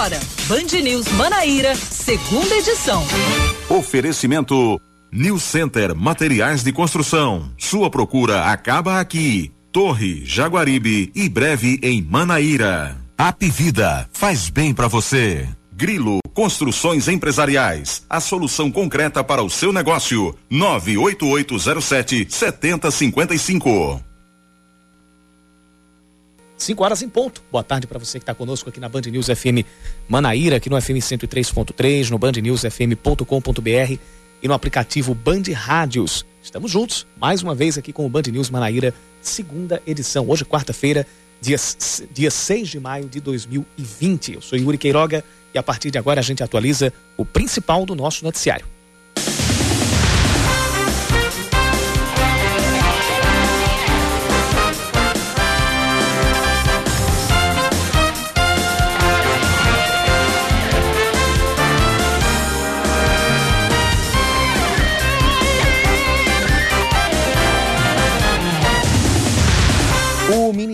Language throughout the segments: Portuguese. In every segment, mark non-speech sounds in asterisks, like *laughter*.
agora, Band News Manaíra, segunda edição. Oferecimento New Center Materiais de Construção. Sua procura acaba aqui. Torre, Jaguaribe e breve em Manaíra. Apivida faz bem para você. Grilo Construções Empresariais. A solução concreta para o seu negócio. 98807 7055. 5 horas em ponto. Boa tarde para você que está conosco aqui na Band News FM Manaíra, aqui no FM 103.3, no bandnewsfm.com.br e no aplicativo Band Rádios. Estamos juntos, mais uma vez aqui com o Band News Manaíra, segunda edição. Hoje, quarta-feira, dia, dia 6 de maio de 2020. Eu sou Yuri Queiroga e a partir de agora a gente atualiza o principal do nosso noticiário.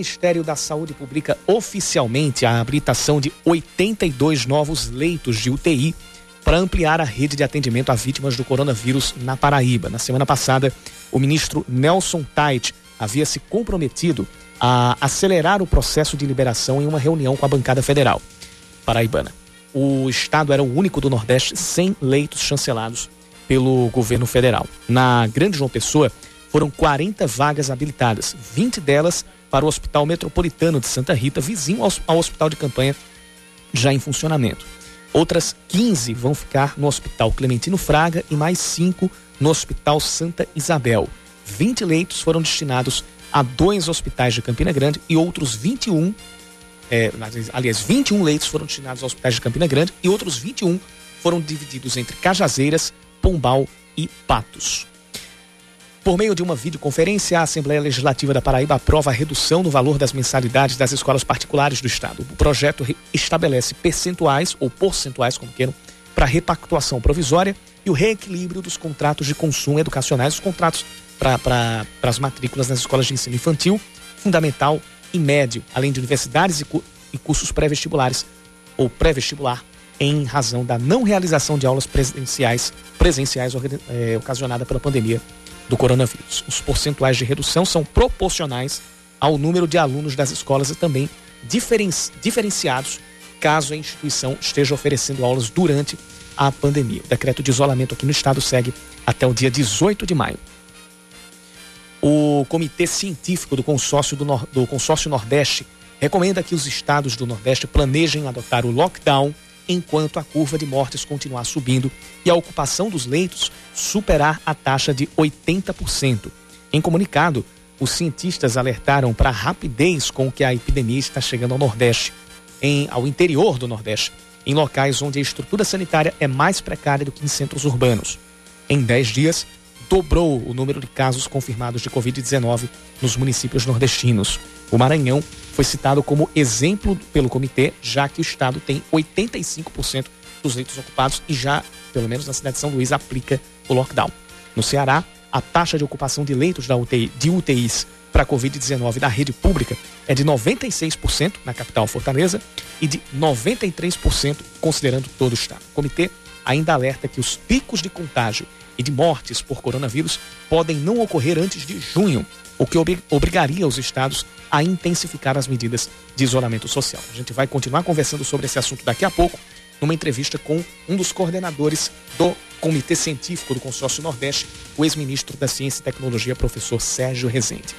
Ministério da Saúde publica oficialmente a habilitação de 82 novos leitos de UTI para ampliar a rede de atendimento a vítimas do coronavírus na Paraíba. Na semana passada, o ministro Nelson Tait havia se comprometido a acelerar o processo de liberação em uma reunião com a bancada federal paraibana. O estado era o único do Nordeste sem leitos chancelados pelo governo federal. Na Grande João Pessoa, foram 40 vagas habilitadas, 20 delas para o Hospital Metropolitano de Santa Rita, vizinho ao, hospital de campanha já em funcionamento. Outras 15 vão ficar no Hospital Clementino Fraga e mais 5 no Hospital Santa Isabel. 20 leitos foram destinados a dois hospitais de Campina Grande e outros 21, é, aliás, 21 leitos foram destinados aos hospitais de Campina Grande e outros 21 foram divididos entre Cajazeiras, Pombal e Patos. Por meio de uma videoconferência, a Assembleia Legislativa da Paraíba aprova a redução no valor das mensalidades das escolas particulares do Estado. O projeto estabelece percentuais, ou porcentuais, como queiram, para repactuação provisória e o reequilíbrio dos contratos de consumo educacionais, os contratos para as matrículas nas escolas de ensino infantil, fundamental e médio, além de universidades e, e cursos pré-vestibulares ou pré-vestibular, em razão da não realização de aulas presenciais, presenciais é, ocasionada pela pandemia do coronavírus. Os percentuais de redução são proporcionais ao número de alunos das escolas e também diferenciados caso a instituição esteja oferecendo aulas durante a pandemia. O decreto de isolamento aqui no estado segue até o dia 18 de maio. O Comitê Científico do Consórcio, do, do Consórcio Nordeste recomenda que os estados do Nordeste planejem adotar o lockdown enquanto a curva de mortes continuar subindo e a ocupação dos leitos superar a taxa de 80%. Em comunicado, os cientistas alertaram para a rapidez com que a epidemia está chegando ao Nordeste, em, ao interior do Nordeste, em locais onde a estrutura sanitária é mais precária do que em centros urbanos. Em 10 dias, dobrou o número de casos confirmados de Covid-19 nos municípios nordestinos. O Maranhão foi citado como exemplo pelo comitê, já que o estado tem 85% dos leitos ocupados e já, pelo menos na cidade de São Luís, aplica o lockdown. No Ceará, a taxa de ocupação de leitos da UTI, de UTIs para a Covid-19 da rede pública é de 96% na capital Fortaleza e de 93% considerando todo o estado. O comitê ainda alerta que os picos de contágio e de mortes por coronavírus podem não ocorrer antes de junho, o que obrigaria os estados a intensificar as medidas de isolamento social. A gente vai continuar conversando sobre esse assunto daqui a pouco, numa entrevista com um dos coordenadores do Comitê Científico do Consórcio Nordeste, o ex-ministro da Ciência e Tecnologia, professor Sérgio Rezende.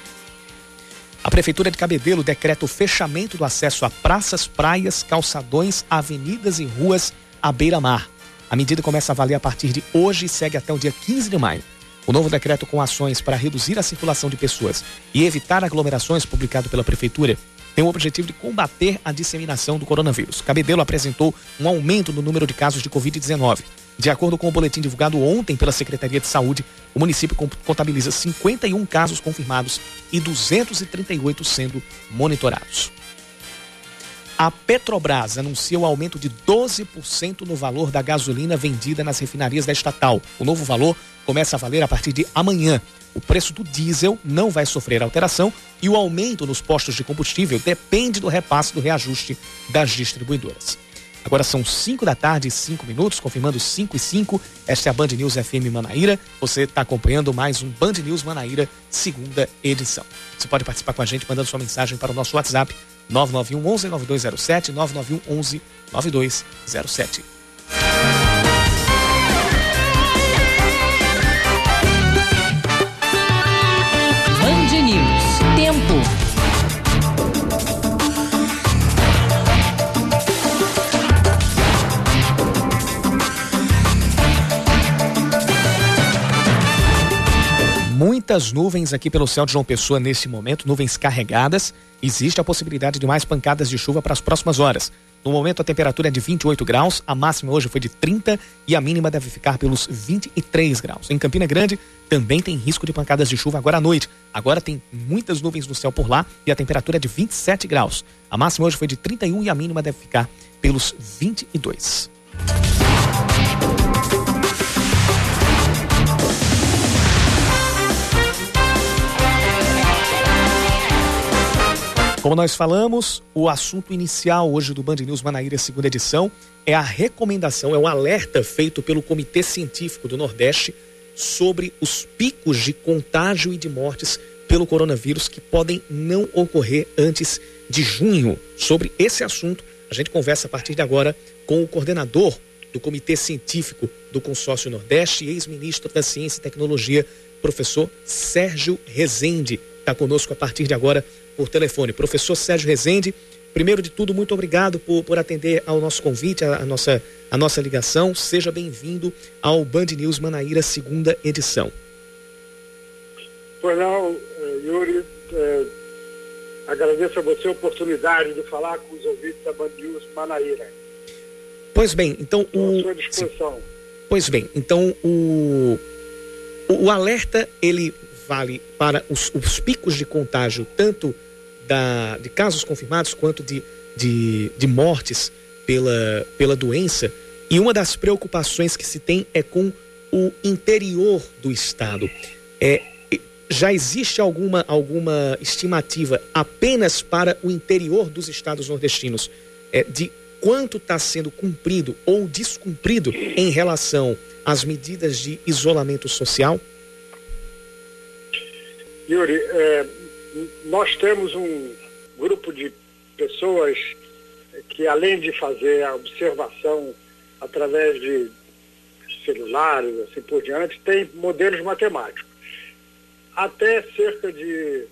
A Prefeitura de Cabedelo decreta o fechamento do acesso a praças, praias, calçadões, avenidas e ruas à beira-mar. A medida começa a valer a partir de hoje e segue até o dia 15 de maio. O novo decreto com ações para reduzir a circulação de pessoas e evitar aglomerações, publicado pela Prefeitura, tem o objetivo de combater a disseminação do coronavírus. Cabedelo apresentou um aumento no número de casos de Covid-19. De acordo com o boletim divulgado ontem pela Secretaria de Saúde, o município contabiliza 51 casos confirmados e 238 sendo monitorados. A Petrobras anuncia o aumento de 12% no valor da gasolina vendida nas refinarias da estatal. O novo valor começa a valer a partir de amanhã. O preço do diesel não vai sofrer alteração e o aumento nos postos de combustível depende do repasse do reajuste das distribuidoras. Agora são 5 da tarde e 5 minutos, confirmando 5 e 5. Esta é a Band News FM Manaíra. Você está acompanhando mais um Band News Manaíra, segunda edição. Você pode participar com a gente mandando sua mensagem para o nosso WhatsApp 991 11 9207 991 11 9207. Muitas nuvens aqui pelo céu de João Pessoa nesse momento, nuvens carregadas. Existe a possibilidade de mais pancadas de chuva para as próximas horas. No momento a temperatura é de 28 graus, a máxima hoje foi de 30 e a mínima deve ficar pelos 23 graus. Em Campina Grande também tem risco de pancadas de chuva agora à noite. Agora tem muitas nuvens no céu por lá e a temperatura é de 27 graus. A máxima hoje foi de 31 e a mínima deve ficar pelos 22. Como nós falamos, o assunto inicial hoje do Band News Manaíra, segunda edição, é a recomendação, é o alerta feito pelo Comitê Científico do Nordeste sobre os picos de contágio e de mortes pelo coronavírus que podem não ocorrer antes de junho. Sobre esse assunto, a gente conversa a partir de agora com o coordenador do Comitê Científico do Consórcio Nordeste e ex-ministro da Ciência e Tecnologia, professor Sérgio Rezende. Está conosco a partir de agora por telefone. Professor Sérgio Rezende, primeiro de tudo, muito obrigado por, por atender ao nosso convite, a, a nossa, a nossa ligação. Seja bem-vindo ao Band News Manaíra, segunda edição. Pois não, eh, Yuri, é, agradeço a você a oportunidade de falar com os ouvintes da Band News Manaíra. Pois bem, então o. À sua disposição. Pois bem, então o, o, o alerta ele vale para os, os picos de contágio, tanto da, de casos confirmados quanto de, de, de mortes pela, pela doença. E uma das preocupações que se tem é com o interior do estado. É, já existe alguma, alguma estimativa apenas para o interior dos estados nordestinos é, de quanto está sendo cumprido ou descumprido em relação às medidas de isolamento social? Yuri, é, nós temos um grupo de pessoas que, além de fazer a observação através de celulares, assim por diante, tem modelos matemáticos. Até cerca de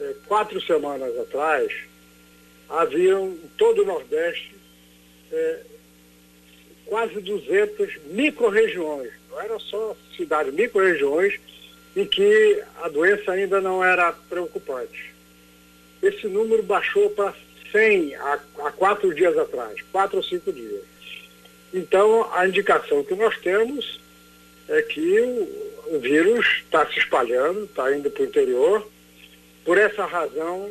é, quatro semanas atrás, haviam em todo o Nordeste é, quase 200 micro-regiões, não eram só cidades, micro-regiões, em que a doença ainda não era preocupante. Esse número baixou para 100 há, há quatro dias atrás, quatro ou cinco dias. Então, a indicação que nós temos é que o, o vírus está se espalhando, está indo para o interior. Por essa razão,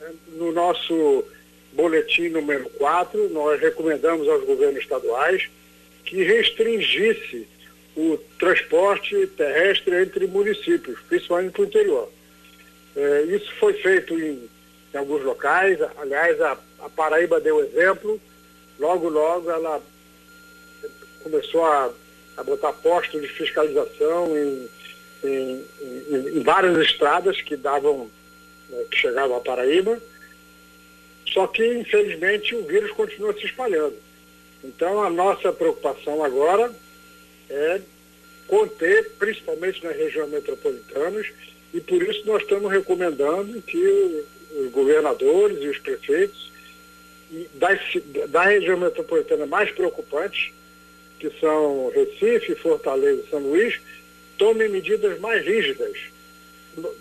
é, no nosso boletim número 4, nós recomendamos aos governos estaduais que restringisse o transporte terrestre entre municípios, principalmente para o interior. É, isso foi feito em, em, alguns locais, aliás, a, a Paraíba deu exemplo, logo, logo ela começou a, a botar postos de fiscalização em, em, em, várias estradas que davam, né, que chegavam à Paraíba, só que, infelizmente, o vírus continua se espalhando. Então, a nossa preocupação agora é conter, principalmente nas regiões metropolitanas, e por isso nós estamos recomendando que os governadores e os prefeitos da, região metropolitana mais preocupantes, que são Recife, Fortaleza e São Luís, tomem medidas mais rígidas.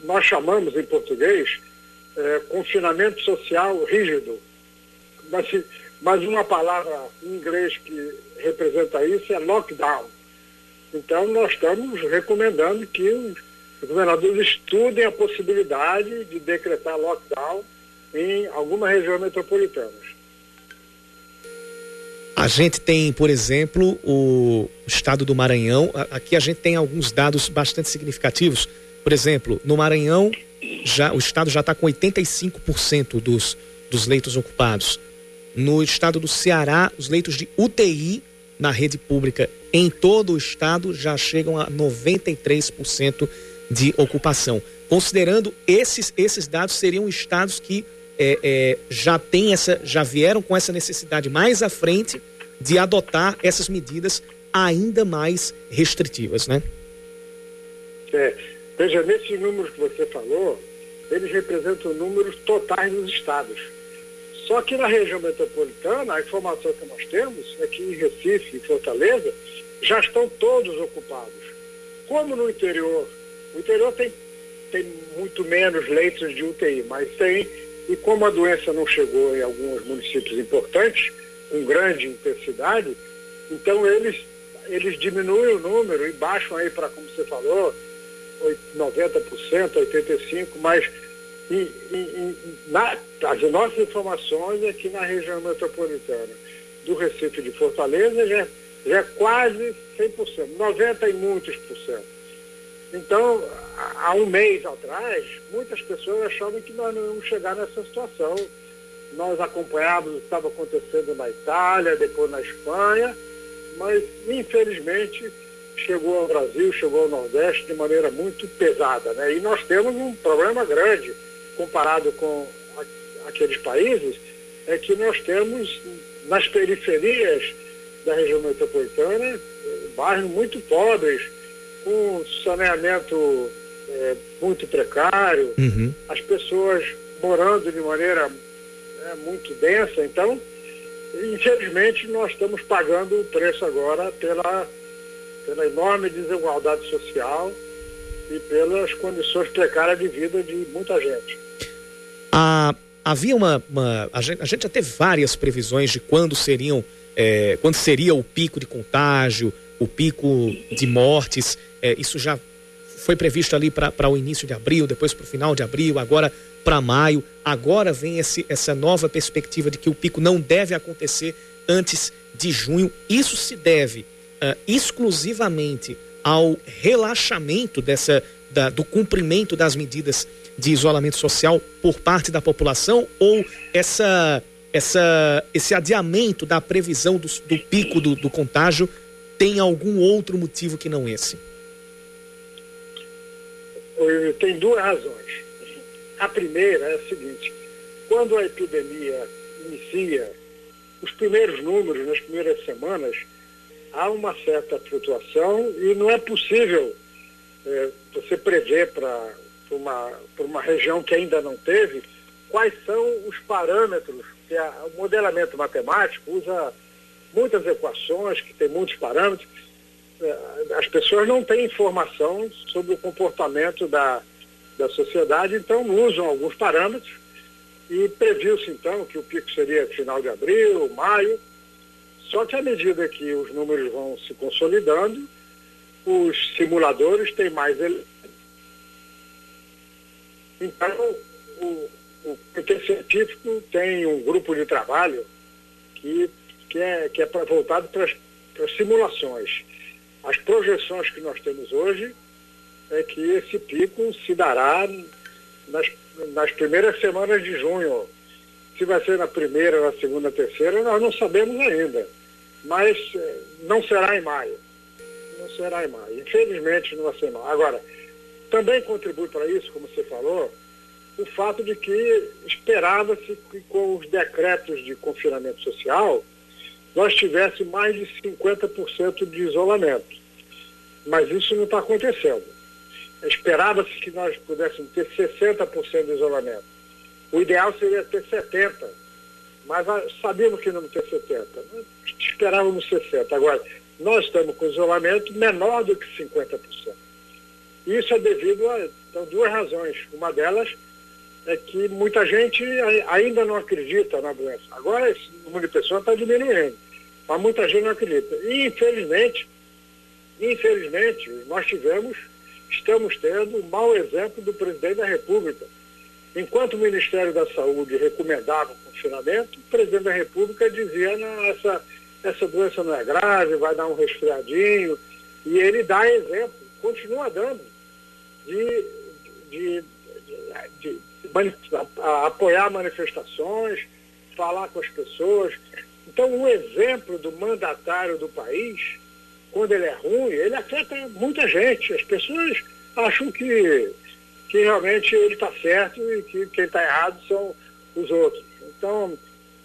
Nós chamamos em português é, confinamento social rígido. Mas, mas uma palavra em inglês que representa isso é lockdown. Então, nós estamos recomendando que os governadores estudem a possibilidade de decretar lockdown em algumas regiões metropolitanas. A gente tem, por exemplo, o estado do Maranhão. Aqui a gente tem alguns dados bastante significativos. Por exemplo, no Maranhão, já, o estado já está com 85% dos, dos leitos ocupados. No estado do Ceará, os leitos de UTI na rede pública em todo o estado já chegam a 93% de ocupação. Considerando esses, esses dados, seriam estados que é, é, já tem essa, já vieram com essa necessidade mais à frente de adotar essas medidas ainda mais restritivas, né? É, veja, nesses números que você falou, eles representam números totais dos estados. Só que na região metropolitana, a informação que nós temos é que em Recife e Fortaleza já estão todos ocupados. Como no interior, o interior tem, tem muito menos leitos de UTI, mas tem, e como a doença não chegou em alguns municípios importantes, com grande intensidade, então eles, eles diminuem o número e baixam aí para, como você falou, 90%, 85%, mas e, e, na, as nossas informações é que na região metropolitana do Recife de Fortaleza já, já é quase 100%, 90 e muitos por cento. Então, há um mês atrás, muitas pessoas achavam que nós não íamos chegar nessa situação. Nós acompanhávamos o que estava acontecendo na Itália, depois na Espanha, mas infelizmente chegou ao Brasil, chegou ao Nordeste de maneira muito pesada. Né? E nós temos um problema grande comparado com aqueles países, é que nós temos nas periferias da região metropolitana bairros muito pobres, com saneamento é, muito precário, uhum. as pessoas morando de maneira é, muito densa. Então, infelizmente, nós estamos pagando o preço agora pela, pela enorme desigualdade social e pelas condições precárias de vida de muita gente. Ah, havia uma, uma a, gente, a, gente, já teve várias previsões de quando seriam, é, quando seria o pico de contágio, o pico de mortes. É, isso já foi previsto ali para o início de abril, depois para o final de abril, agora para maio. Agora vem esse, essa nova perspectiva de que o pico não deve acontecer antes de junho. Isso se deve uh, exclusivamente ao relaxamento dessa, da, do cumprimento das medidas de isolamento social por parte da população ou essa, essa, esse adiamento da previsão do, do pico do, do contágio tem algum outro motivo que não esse? Tem duas razões. A primeira é a seguinte: quando a epidemia inicia, os primeiros números, nas primeiras semanas, há uma certa flutuação e não é possível é, você prever para por uma, por uma região que ainda não teve, quais são os parâmetros que a, o modelamento matemático usa muitas equações, que tem muitos parâmetros. É, as pessoas não têm informação sobre o comportamento da, da sociedade, então usam alguns parâmetros e previu-se então que o pico seria final de abril, maio, só que à medida que os números vão se consolidando, os simuladores têm mais então, o, o Comitê Científico tem um grupo de trabalho que, que é, que é voltado para as simulações. As projeções que nós temos hoje é que esse pico se dará nas, nas primeiras semanas de junho. Se vai ser na primeira, na segunda, terceira, nós não sabemos ainda. Mas eh, não será em maio. Não será em maio. Infelizmente não vai ser em maio. Agora, também contribui para isso, como você falou, o fato de que esperava-se que com os decretos de confinamento social nós tivéssemos mais de 50% de isolamento. Mas isso não está acontecendo. Esperava-se que nós pudéssemos ter 60% de isolamento. O ideal seria ter 70%, mas sabíamos que não ter 70%. Esperávamos 60%. Agora, nós estamos com isolamento menor do que 50%. Isso é devido a então, duas razões. Uma delas é que muita gente ainda não acredita na doença. Agora esse número de pessoas está diminuindo, mas muita gente não acredita. E infelizmente, infelizmente, nós tivemos, estamos tendo um mau exemplo do presidente da República. Enquanto o Ministério da Saúde recomendava o confinamento, o presidente da República dizia, não, essa, essa doença não é grave, vai dar um resfriadinho. E ele dá exemplo, continua dando de, de, de, de apoiar manifestações, falar com as pessoas. Então, o exemplo do mandatário do país, quando ele é ruim, ele afeta muita gente. As pessoas acham que, que realmente ele está certo e que quem está errado são os outros. Então,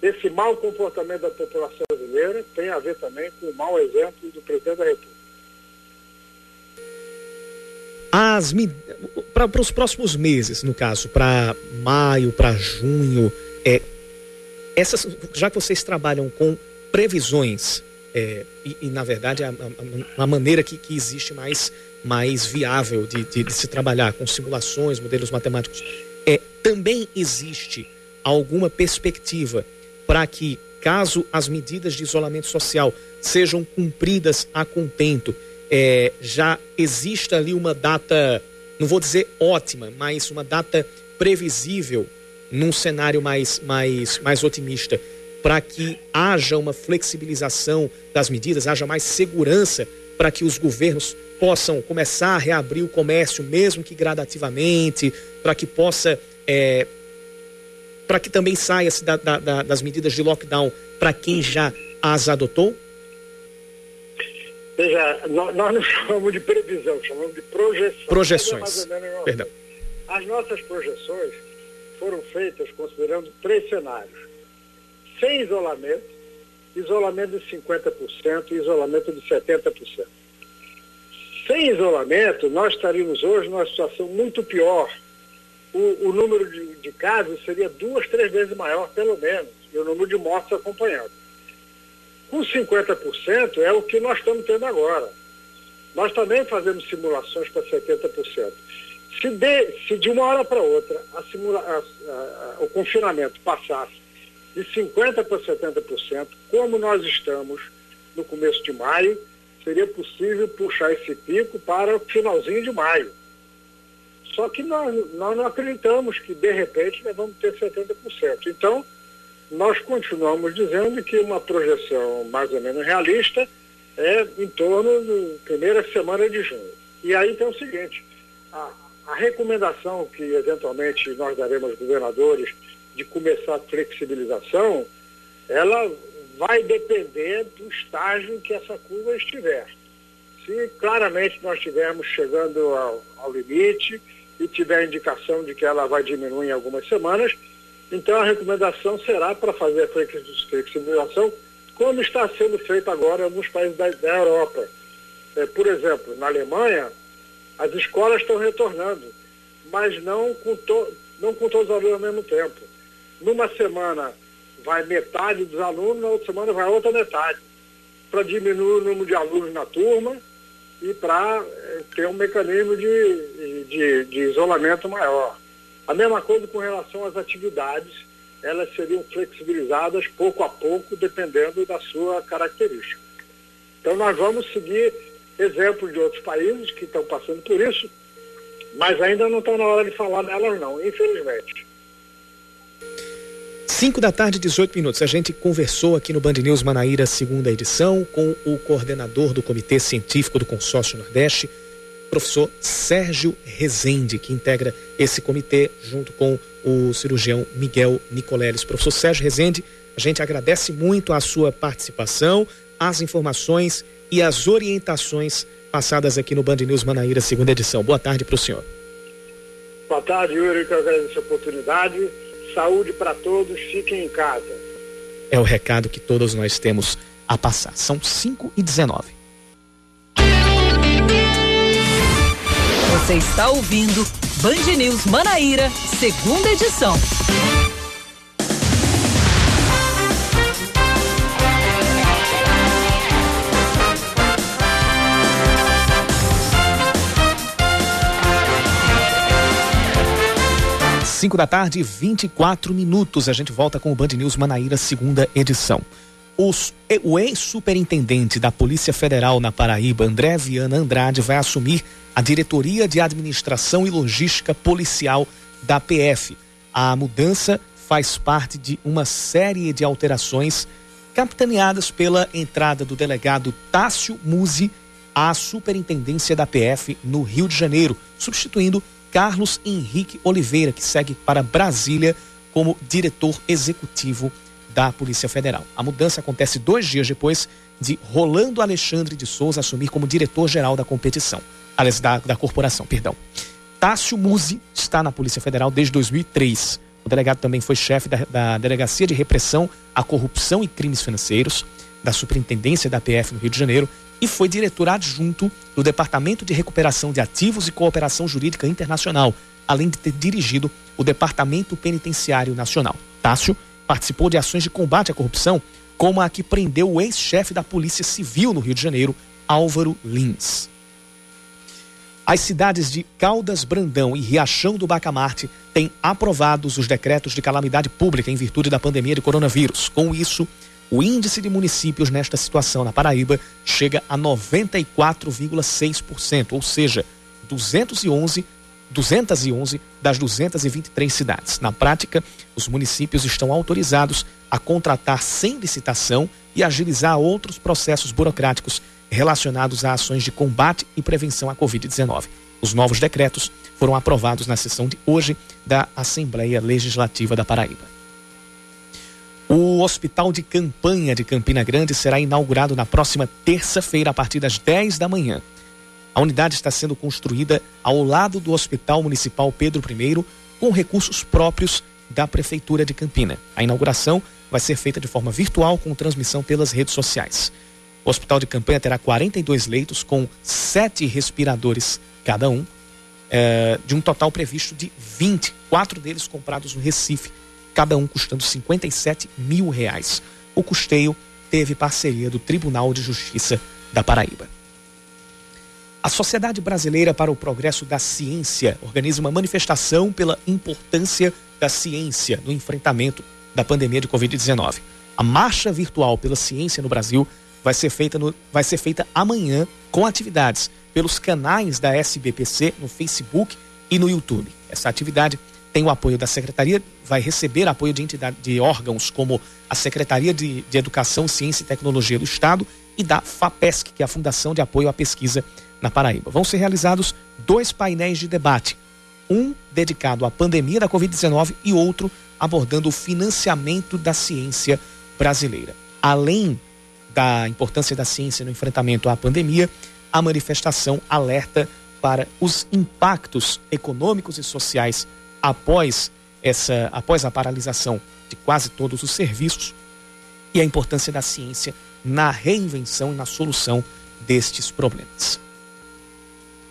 esse mau comportamento da população brasileira tem a ver também com o mau exemplo do presidente da República. As para os próximos meses, no caso, para maio, para junho, é, essas, já que vocês trabalham com previsões é, e, e, na verdade a, a, a maneira que, que, existe mais mais viável de, de, de, se trabalhar com simulações, modelos matemáticos, é também existe alguma perspectiva para que, caso as medidas de isolamento social sejam cumpridas a contento, é, já exista ali uma data, não vou dizer ótima, mas uma data previsível num cenário mais, mais, mais otimista, para que haja uma flexibilização das medidas, haja mais segurança para que os governos possam começar a reabrir o comércio, mesmo que gradativamente, para que possa é, para que também saia-se da, da, das medidas de lockdown para quem já as adotou? Veja, nós, nós não *laughs* chamamos de previsão, chamamos de projeção. Projeções. Perdão. As nossas projeções foram feitas considerando três cenários. Sem isolamento, isolamento de 50% e isolamento de 70%. Sem isolamento, nós estaríamos hoje numa situação muito pior o, o número de, de, casos seria duas, três vezes maior, pelo menos, e o número de mortes acompanhando. Com 50% é o que nós estamos tendo agora. Nós também fazemos simulações para 70%. Se de, se de uma hora para outra a simula, a, a, o confinamento passasse de 50% para 70%, como nós estamos no começo de maio, seria possível puxar esse pico para o finalzinho de maio. Só que nós, nós não acreditamos que, de repente, nós vamos ter 70%. Então, nós continuamos dizendo que uma projeção mais ou menos realista é em torno da primeira semana de junho. E aí tem o seguinte, a, a recomendação que eventualmente nós daremos aos governadores de começar a flexibilização, ela vai depender do estágio em que essa curva estiver. Se claramente nós estivermos chegando ao, ao limite, e tiver indicação de que ela vai diminuir em algumas semanas, então a recomendação será para fazer a flexibilização, como está sendo feito agora em alguns países da, da Europa. É, por exemplo, na Alemanha, as escolas estão retornando, mas não com, to, não com todos os alunos ao mesmo tempo. Numa semana vai metade dos alunos, na outra semana vai outra metade, para diminuir o número de alunos na turma e para eh, ter um mecanismo de, de, de, isolamento maior. A mesma coisa com relação às atividades, elas seriam flexibilizadas pouco a pouco, dependendo da sua característica. Então nós vamos seguir exemplos de outros países que estão passando por isso, mas ainda não está na hora de falar nelas não, infelizmente. 5 da tarde, 18 minutos. A gente conversou aqui no Band News Manaíra, segunda edição, com o coordenador do Comitê Científico do Consórcio Nordeste, professor Sérgio Rezende, que integra esse comitê junto com o cirurgião Miguel Nicoleles. Professor Sérgio Rezende, a gente agradece muito a sua participação, as informações e as orientações passadas aqui no Band News Manaíra, segunda edição. Boa tarde para o senhor. Boa tarde, Yuri, que eu agradeço a oportunidade saúde para todos, fiquem em casa. É o recado que todos nós temos a passar. São 5 e 19. Você está ouvindo Band News Manaíra, segunda edição. 5 da tarde, 24 minutos. A gente volta com o Band News Manaíra, segunda edição. Os, o ex-superintendente da Polícia Federal na Paraíba, André Viana Andrade, vai assumir a diretoria de administração e logística policial da PF. A mudança faz parte de uma série de alterações capitaneadas pela entrada do delegado Tássio Musi à superintendência da PF no Rio de Janeiro, substituindo Carlos Henrique Oliveira, que segue para Brasília como diretor executivo da Polícia Federal. A mudança acontece dois dias depois de Rolando Alexandre de Souza assumir como diretor-geral da competição, aliás, da, da corporação, perdão. Tássio Musi está na Polícia Federal desde 2003. O delegado também foi chefe da, da Delegacia de Repressão à Corrupção e Crimes Financeiros, da Superintendência da PF no Rio de Janeiro e foi diretor adjunto do Departamento de Recuperação de Ativos e Cooperação Jurídica Internacional, além de ter dirigido o Departamento Penitenciário Nacional. Tássio participou de ações de combate à corrupção, como a que prendeu o ex-chefe da Polícia Civil no Rio de Janeiro, Álvaro Lins. As cidades de Caldas Brandão e Riachão do Bacamarte têm aprovados os decretos de calamidade pública em virtude da pandemia de coronavírus. Com isso, o índice de municípios nesta situação na Paraíba chega a 94,6%, ou seja, 211 211 das 223 cidades. Na prática, os municípios estão autorizados a contratar sem licitação e agilizar outros processos burocráticos relacionados a ações de combate e prevenção à Covid-19. Os novos decretos foram aprovados na sessão de hoje da Assembleia Legislativa da Paraíba. O Hospital de Campanha de Campina Grande será inaugurado na próxima terça-feira, a partir das 10 da manhã. A unidade está sendo construída ao lado do Hospital Municipal Pedro I, com recursos próprios da Prefeitura de Campina. A inauguração vai ser feita de forma virtual, com transmissão pelas redes sociais. O Hospital de Campanha terá 42 leitos, com sete respiradores cada um, é, de um total previsto de 20, quatro deles comprados no Recife, cada um custando 57 mil reais. O custeio teve parceria do Tribunal de Justiça da Paraíba. A Sociedade Brasileira para o Progresso da Ciência organiza uma manifestação pela importância da ciência no enfrentamento da pandemia de Covid-19. A marcha virtual pela ciência no Brasil vai ser feita, no, vai ser feita amanhã com atividades pelos canais da SBPC no Facebook e no YouTube. Essa atividade tem o apoio da Secretaria, vai receber apoio de entidade de órgãos como a Secretaria de, de Educação, Ciência e Tecnologia do Estado e da FAPESC, que é a Fundação de Apoio à Pesquisa na Paraíba. Vão ser realizados dois painéis de debate, um dedicado à pandemia da Covid-19 e outro abordando o financiamento da ciência brasileira. Além da importância da ciência no enfrentamento à pandemia, a manifestação alerta para os impactos econômicos e sociais após essa após a paralisação de quase todos os serviços e a importância da ciência na reinvenção e na solução destes problemas.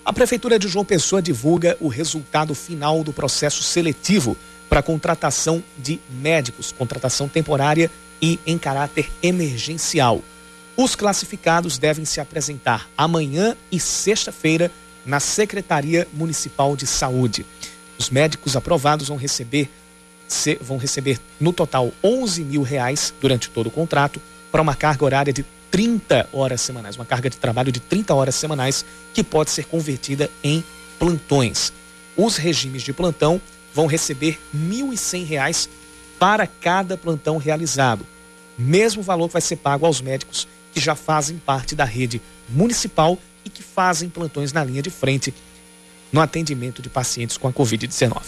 A Prefeitura de João Pessoa divulga o resultado final do processo seletivo para contratação de médicos, contratação temporária e em caráter emergencial. Os classificados devem se apresentar amanhã e sexta-feira na Secretaria Municipal de Saúde. Os médicos aprovados vão receber, vão receber no total 11 mil reais durante todo o contrato para uma carga horária de 30 horas semanais, uma carga de trabalho de 30 horas semanais que pode ser convertida em plantões. Os regimes de plantão vão receber R$ 1.100 para cada plantão realizado. Mesmo valor que vai ser pago aos médicos que já fazem parte da rede municipal e que fazem plantões na linha de frente no atendimento de pacientes com a Covid-19.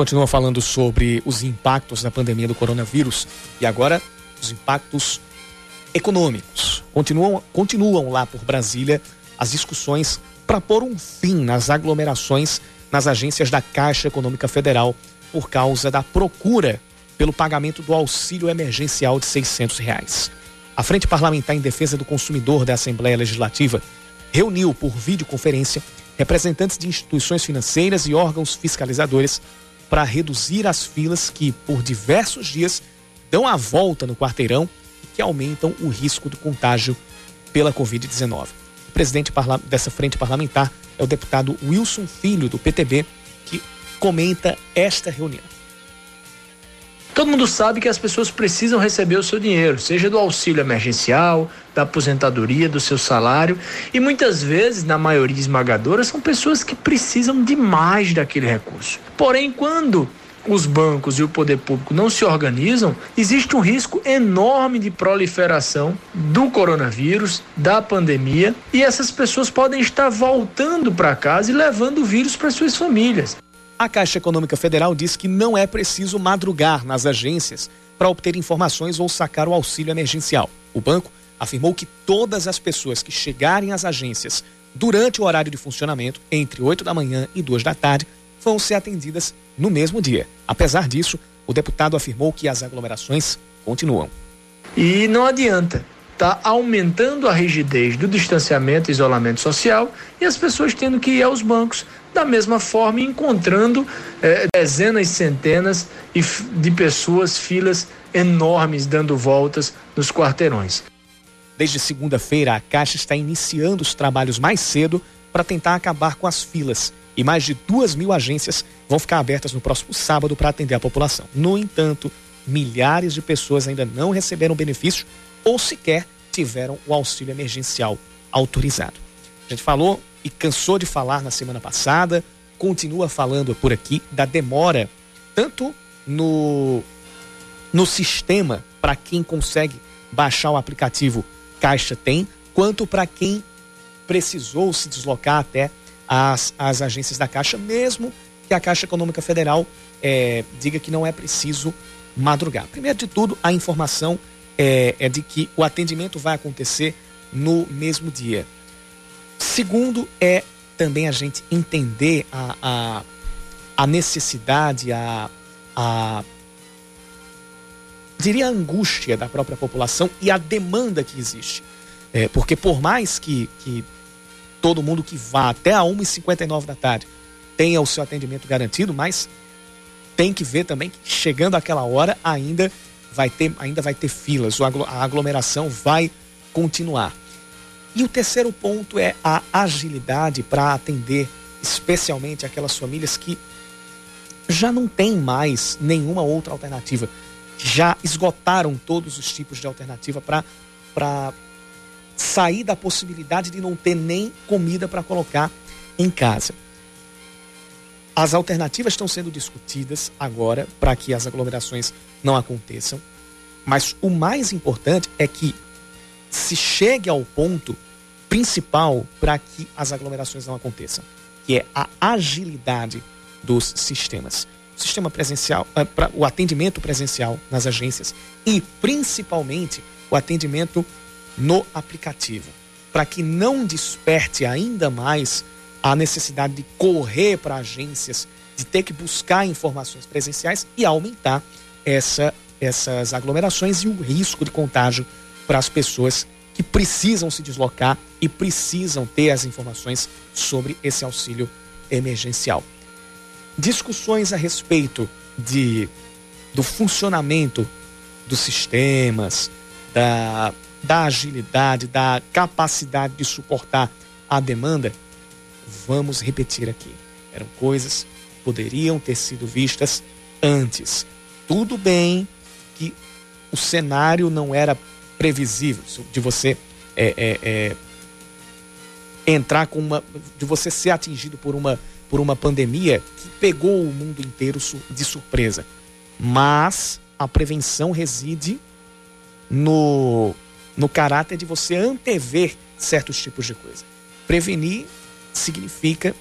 Continua falando sobre os impactos da pandemia do coronavírus e agora os impactos econômicos. Continuam, continuam lá por Brasília as discussões para pôr um fim nas aglomerações nas agências da Caixa Econômica Federal por causa da procura pelo pagamento do auxílio emergencial de 600 reais. A Frente Parlamentar em Defesa do Consumidor da Assembleia Legislativa reuniu por videoconferência representantes de instituições financeiras e órgãos fiscalizadores para reduzir as filas que, por diversos dias, dão a volta no quarteirão e que aumentam o risco do contágio pela Covid-19. O presidente dessa frente parlamentar é o deputado Wilson Filho, do PTB, que comenta esta reunião Todo mundo sabe que as pessoas precisam receber o seu dinheiro, seja do auxílio emergencial, da aposentadoria, do seu salário, e muitas vezes, na maioria esmagadora, são pessoas que precisam demais daquele recurso. Porém, quando os bancos e o poder público não se organizam, existe um risco enorme de proliferação do coronavírus, da pandemia, e essas pessoas podem estar voltando para casa e levando o vírus para suas famílias. A Caixa Econômica Federal diz que não é preciso madrugar nas agências para obter informações ou sacar o auxílio emergencial. O banco afirmou que todas as pessoas que chegarem às agências durante o horário de funcionamento, entre 8 da manhã e 2 da tarde, vão ser atendidas no mesmo dia. Apesar disso, o deputado afirmou que as aglomerações continuam. E não adianta. Está aumentando a rigidez do distanciamento e isolamento social e as pessoas tendo que ir aos bancos da mesma forma encontrando eh, dezenas, centenas de pessoas, filas enormes dando voltas nos quarteirões. Desde segunda-feira, a Caixa está iniciando os trabalhos mais cedo para tentar acabar com as filas e mais de duas mil agências vão ficar abertas no próximo sábado para atender a população. No entanto, milhares de pessoas ainda não receberam benefício ou sequer tiveram o auxílio emergencial autorizado. A gente falou e cansou de falar na semana passada, continua falando por aqui da demora, tanto no, no sistema para quem consegue baixar o aplicativo Caixa Tem, quanto para quem precisou se deslocar até as, as agências da Caixa, mesmo que a Caixa Econômica Federal é, diga que não é preciso madrugar. Primeiro de tudo, a informação é, é de que o atendimento vai acontecer no mesmo dia. Segundo, é também a gente entender a, a, a necessidade, a, a diria a angústia da própria população e a demanda que existe. É, porque por mais que, que todo mundo que vá até a 1h59 da tarde tenha o seu atendimento garantido, mas tem que ver também que chegando aquela hora ainda vai ter, ainda vai ter filas, a aglomeração vai continuar. E o terceiro ponto é a agilidade para atender especialmente aquelas famílias que já não têm mais nenhuma outra alternativa, já esgotaram todos os tipos de alternativa para sair da possibilidade de não ter nem comida para colocar em casa. As alternativas estão sendo discutidas agora para que as aglomerações não aconteçam, mas o mais importante é que se chegue ao ponto principal para que as aglomerações não aconteçam, que é a agilidade dos sistemas. O sistema presencial, eh, o atendimento presencial nas agências e principalmente o atendimento no aplicativo, para que não desperte ainda mais a necessidade de correr para agências, de ter que buscar informações presenciais e aumentar essa, essas aglomerações e o risco de contágio para as pessoas que precisam se deslocar e precisam ter as informações sobre esse auxílio emergencial. Discussões a respeito de, do funcionamento dos sistemas, da da agilidade, da capacidade de suportar a demanda, vamos repetir aqui. Eram coisas que poderiam ter sido vistas antes. Tudo bem que o cenário não era previsível de você é, é, é, entrar com uma. de você ser atingido por uma, por uma pandemia que pegou o mundo inteiro de surpresa. Mas a prevenção reside no no caráter de você antever certos tipos de coisa. Prevenir significa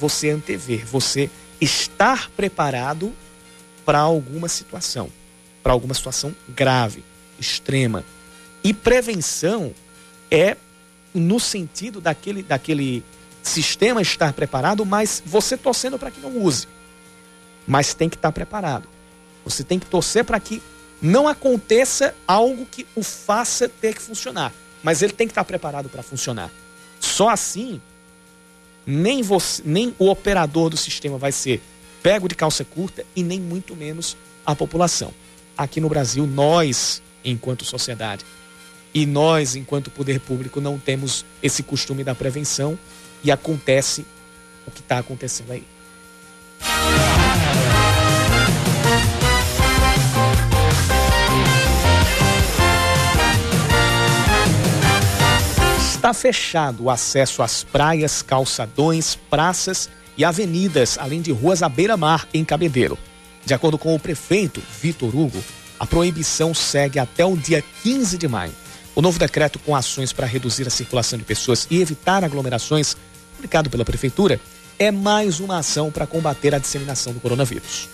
você antever, você estar preparado para alguma situação, para alguma situação grave, extrema. E prevenção é no sentido daquele, daquele sistema estar preparado, mas você torcendo para que não use. Mas tem que estar preparado. Você tem que torcer para que não aconteça algo que o faça ter que funcionar. Mas ele tem que estar preparado para funcionar. Só assim, nem, você, nem o operador do sistema vai ser pego de calça curta e nem muito menos a população. Aqui no Brasil, nós, enquanto sociedade, e nós, enquanto poder público, não temos esse costume da prevenção e acontece o que está acontecendo aí. Está fechado o acesso às praias, calçadões, praças avenidas, além de ruas à beira-mar em Cabedelo. De acordo com o prefeito Vitor Hugo, a proibição segue até o dia 15 de maio. O novo decreto com ações para reduzir a circulação de pessoas e evitar aglomerações, publicado pela prefeitura, é mais uma ação para combater a disseminação do coronavírus.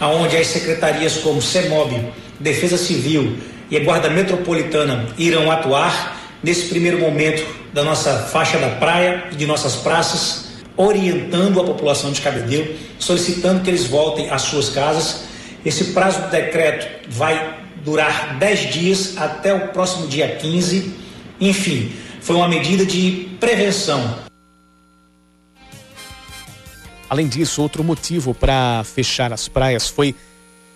Aonde as secretarias como CEMOB, Defesa Civil e a Guarda Metropolitana irão atuar nesse primeiro momento da nossa faixa da praia e de nossas praças, orientando a população de Cabedelo, solicitando que eles voltem às suas casas. Esse prazo do decreto vai durar 10 dias até o próximo dia 15. Enfim, foi uma medida de prevenção. Além disso, outro motivo para fechar as praias foi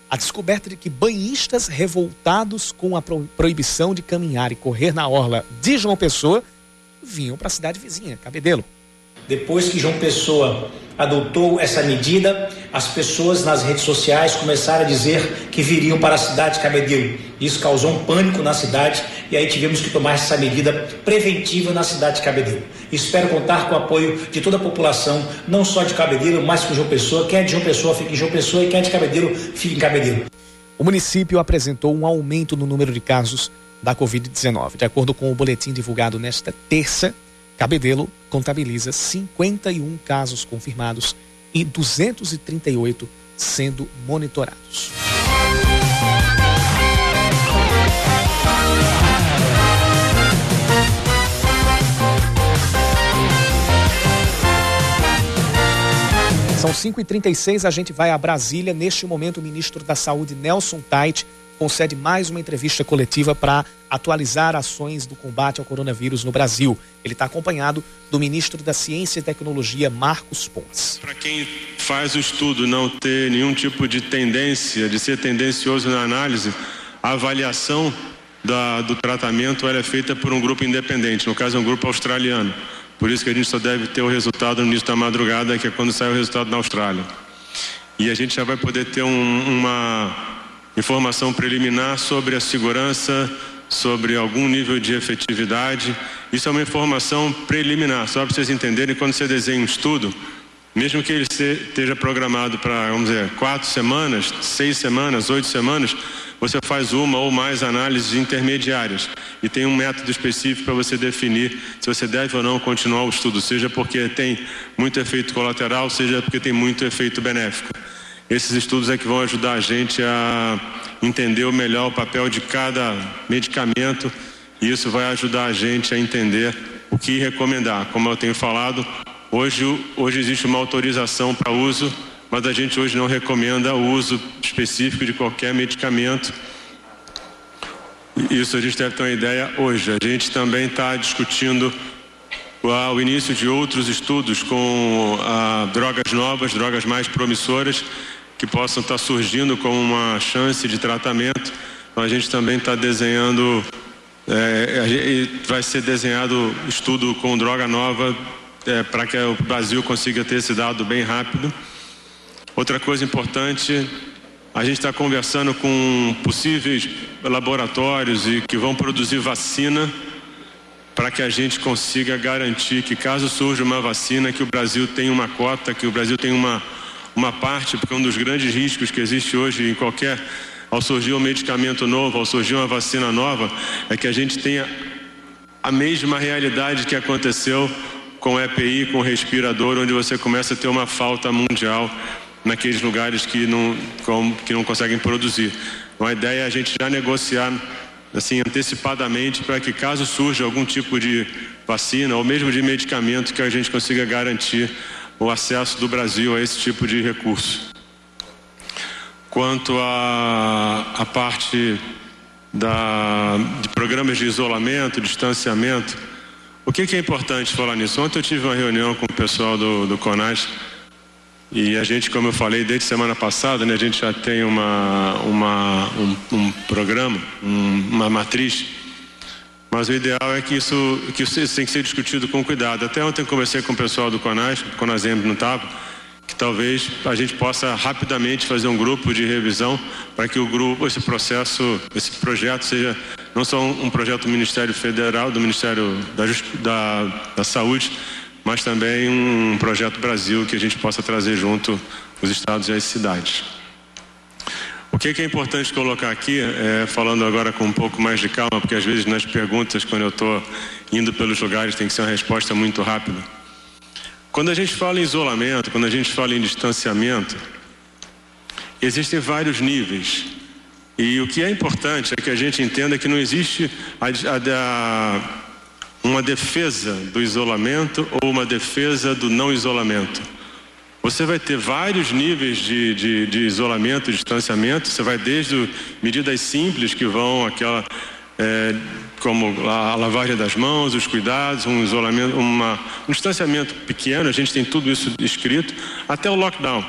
a descoberta de que banhistas revoltados com a proibição de caminhar e correr na orla de João Pessoa vinham para a cidade vizinha, Cabedelo. Depois que João Pessoa adotou essa medida, as pessoas nas redes sociais começaram a dizer que viriam para a cidade de Cabedelo. Isso causou um pânico na cidade e aí tivemos que tomar essa medida preventiva na cidade de Cabedelo. Espero contar com o apoio de toda a população, não só de Cabedelo, mas com João Pessoa. Quem é de João Pessoa fique em João Pessoa e quem é de Cabedelo fique em Cabedelo. O município apresentou um aumento no número de casos da Covid-19. De acordo com o boletim divulgado nesta terça, Cabedelo contabiliza 51 casos confirmados e 238 sendo monitorados. São 5h36, a gente vai a Brasília. Neste momento, o ministro da Saúde, Nelson Tait, concede mais uma entrevista coletiva para atualizar ações do combate ao coronavírus no Brasil. Ele está acompanhado do ministro da Ciência e Tecnologia, Marcos Pons. Para quem faz o estudo não ter nenhum tipo de tendência, de ser tendencioso na análise, a avaliação da, do tratamento é feita por um grupo independente, no caso é um grupo australiano. Por isso que a gente só deve ter o resultado no início da madrugada, que é quando sai o resultado na Austrália. E a gente já vai poder ter um, uma informação preliminar sobre a segurança, sobre algum nível de efetividade. Isso é uma informação preliminar, só para vocês entenderem, quando você desenha um estudo, mesmo que ele esteja programado para, vamos dizer, quatro semanas, seis semanas, oito semanas, você faz uma ou mais análises intermediárias e tem um método específico para você definir se você deve ou não continuar o estudo, seja porque tem muito efeito colateral, seja porque tem muito efeito benéfico. Esses estudos é que vão ajudar a gente a entender o melhor o papel de cada medicamento e isso vai ajudar a gente a entender o que recomendar. Como eu tenho falado, hoje, hoje existe uma autorização para uso mas a gente hoje não recomenda o uso específico de qualquer medicamento. Isso a gente deve ter uma ideia hoje. A gente também está discutindo o início de outros estudos com ah, drogas novas, drogas mais promissoras, que possam estar surgindo como uma chance de tratamento. A gente também está desenhando, é, vai ser desenhado estudo com droga nova é, para que o Brasil consiga ter esse dado bem rápido. Outra coisa importante, a gente está conversando com possíveis laboratórios e que vão produzir vacina para que a gente consiga garantir que caso surja uma vacina, que o Brasil tenha uma cota, que o Brasil tenha uma, uma parte, porque um dos grandes riscos que existe hoje em qualquer, ao surgir um medicamento novo, ao surgir uma vacina nova, é que a gente tenha a mesma realidade que aconteceu com EPI, com o respirador, onde você começa a ter uma falta mundial naqueles lugares que não, que não conseguem produzir. Então a ideia é a gente já negociar assim antecipadamente para que caso surja algum tipo de vacina ou mesmo de medicamento que a gente consiga garantir o acesso do Brasil a esse tipo de recurso. Quanto à parte da, de programas de isolamento, distanciamento, o que, que, é importante falar nisso? Ontem eu tive uma reunião com o pessoal do, do CONAS e a gente, como eu falei desde semana passada, né, a gente já tem uma, uma, um, um programa, um, uma matriz, mas o ideal é que isso, que isso tem que ser discutido com cuidado. Até ontem conversei com o pessoal do CONAS, o CONASEM não estava, que talvez a gente possa rapidamente fazer um grupo de revisão para que o grupo, esse processo, esse projeto seja não só um, um projeto do Ministério Federal, do Ministério da, da, da Saúde, mas também um projeto Brasil que a gente possa trazer junto os estados e as cidades. O que é, importante colocar aqui, é, falando agora com um pouco mais de calma, porque às vezes nas perguntas, quando eu estou indo pelos lugares, tem que ser uma resposta muito rápida. Quando a gente fala em isolamento, quando a gente fala em distanciamento, existem vários níveis. E o que é importante é que a gente entenda que não existe a, a, a, uma defesa do isolamento ou uma defesa do não isolamento. Você vai ter vários níveis de, de, de isolamento, de distanciamento. Você vai desde medidas simples que vão aquela é, como a lavagem das mãos, os cuidados, um isolamento, uma, um distanciamento pequeno. A gente tem tudo isso escrito até o lockdown.